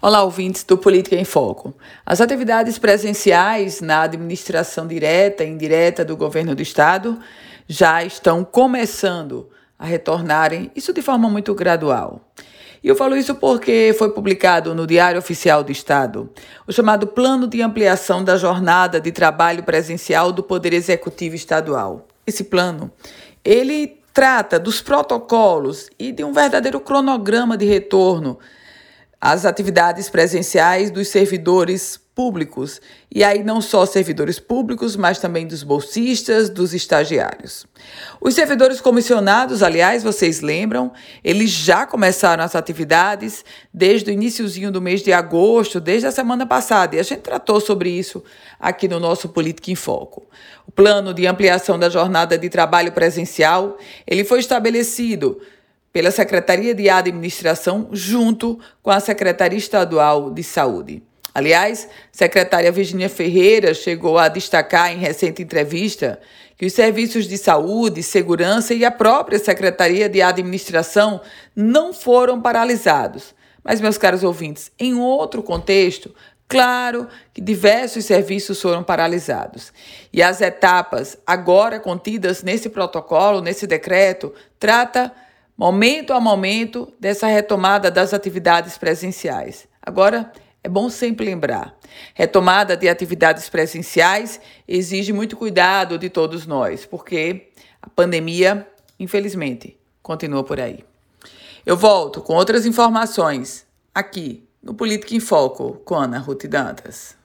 Olá, ouvintes do Política em Foco. As atividades presenciais na administração direta e indireta do governo do Estado já estão começando a retornarem, isso de forma muito gradual. E eu falo isso porque foi publicado no Diário Oficial do Estado o chamado Plano de Ampliação da Jornada de Trabalho Presencial do Poder Executivo Estadual. Esse plano, ele trata dos protocolos e de um verdadeiro cronograma de retorno as atividades presenciais dos servidores públicos. E aí, não só servidores públicos, mas também dos bolsistas, dos estagiários. Os servidores comissionados, aliás, vocês lembram, eles já começaram as atividades desde o iníciozinho do mês de agosto, desde a semana passada, e a gente tratou sobre isso aqui no nosso Política em Foco. O plano de ampliação da jornada de trabalho presencial, ele foi estabelecido pela Secretaria de Administração junto com a Secretaria Estadual de Saúde. Aliás, secretária Virginia Ferreira chegou a destacar em recente entrevista que os serviços de saúde, segurança e a própria Secretaria de Administração não foram paralisados. Mas, meus caros ouvintes, em outro contexto, claro que diversos serviços foram paralisados. E as etapas agora contidas nesse protocolo, nesse decreto, trata momento a momento dessa retomada das atividades presenciais. Agora, é bom sempre lembrar: retomada de atividades presenciais exige muito cuidado de todos nós, porque a pandemia, infelizmente, continua por aí. Eu volto com outras informações aqui no Política em Foco com Ana Ruth Dantas.